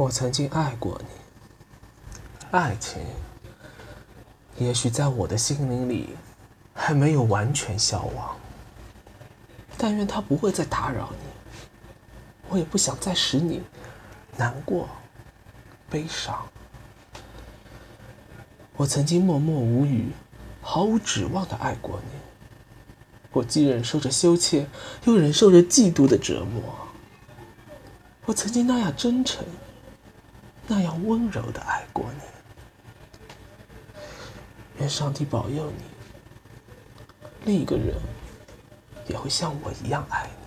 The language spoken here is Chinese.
我曾经爱过你，爱情也许在我的心灵里还没有完全消亡。但愿它不会再打扰你，我也不想再使你难过、悲伤。我曾经默默无语、毫无指望的爱过你，我既忍受着羞怯，又忍受着嫉妒的折磨。我曾经那样真诚、那样温柔的爱过你。愿上帝保佑你，另一个人也会像我一样爱你。